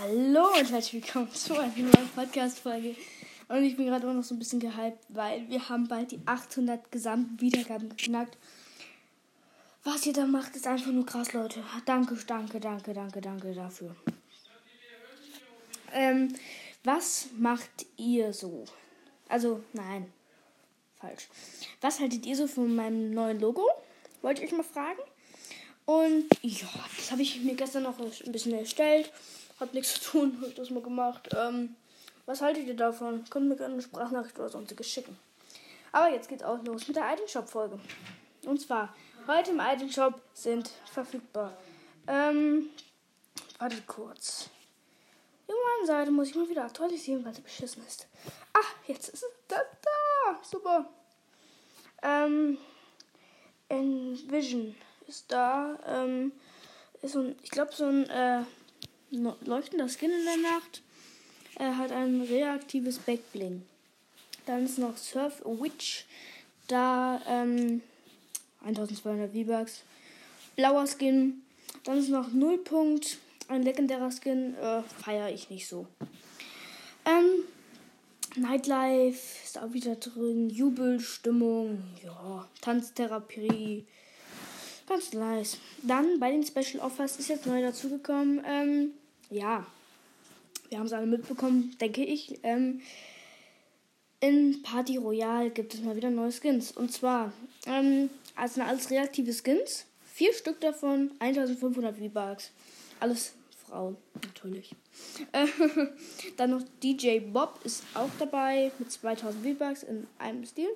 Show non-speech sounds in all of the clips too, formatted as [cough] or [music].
Hallo und herzlich willkommen zu einer neuen Podcast-Folge. Und ich bin gerade immer noch so ein bisschen gehypt, weil wir haben bald die 800 gesamten Wiedergaben geknackt. Was ihr da macht, ist einfach nur krass, Leute. Danke, danke, danke, danke, danke dafür. Ähm, was macht ihr so? Also, nein, falsch. Was haltet ihr so von meinem neuen Logo? Wollte ich euch mal fragen. Und ja, das habe ich mir gestern noch ein bisschen erstellt. Hat nichts zu tun, habe ich das mal gemacht. Ähm, was haltet ihr davon? Könnt mir gerne eine Sprachnachricht oder sonstiges schicken. Aber jetzt geht's auch los mit der Item Shop Folge. Und zwar, heute im Item Shop sind verfügbar. Ähm, warte kurz. Irgendwann Seite muss ich mal wieder aktualisieren, weil sie beschissen ist. Ah, jetzt ist es da, da. Super. Ähm, Envision ist da. Ähm, ist so ein, ich glaube, so ein äh, leuchtender Skin in der Nacht. Er hat ein reaktives Backbling. Dann ist noch Surf Witch. Da ähm, 1200 V-Bucks. Blauer Skin. Dann ist noch 0 Punkt. Ein legendärer Skin. Äh, Feiere ich nicht so. Ähm, Nightlife ist auch wieder drin. Jubelstimmung. Ja. Tanztherapie. Ganz nice. Dann bei den Special Offers ist jetzt neu dazugekommen. Ähm, ja, wir haben es alle mitbekommen, denke ich. Ähm, in Party Royale gibt es mal wieder neue Skins. Und zwar, ähm, also alles reaktive Skins. Vier Stück davon, 1500 V-Bucks. Alles Frauen, natürlich. Äh, [laughs] dann noch DJ Bob ist auch dabei mit 2000 V-Bucks in einem Stil.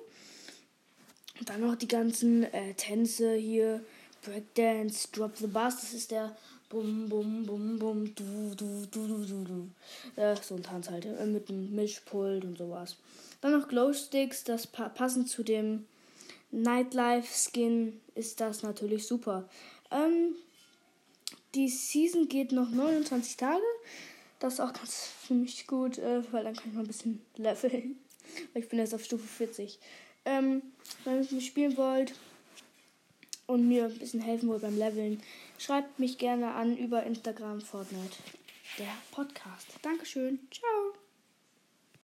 Und dann noch die ganzen äh, Tänze hier. Breakdance, Drop the Bass, das ist der Bum, bum, bum, bum, du, du, du, du, du, du. Äh, so ein Tanz halt, äh, mit einem Mischpult und sowas. Dann noch Glowsticks, das pa passend zu dem Nightlife-Skin ist das natürlich super. Ähm, die Season geht noch 29 Tage. Das ist auch ganz für mich gut, äh, weil dann kann ich mal ein bisschen [laughs] leveln. ich bin jetzt auf Stufe 40. Ähm, wenn ihr mit mir spielen wollt, und mir ein bisschen helfen wollt beim Leveln, schreibt mich gerne an über Instagram Fortnite. Der Podcast. Dankeschön. Ciao.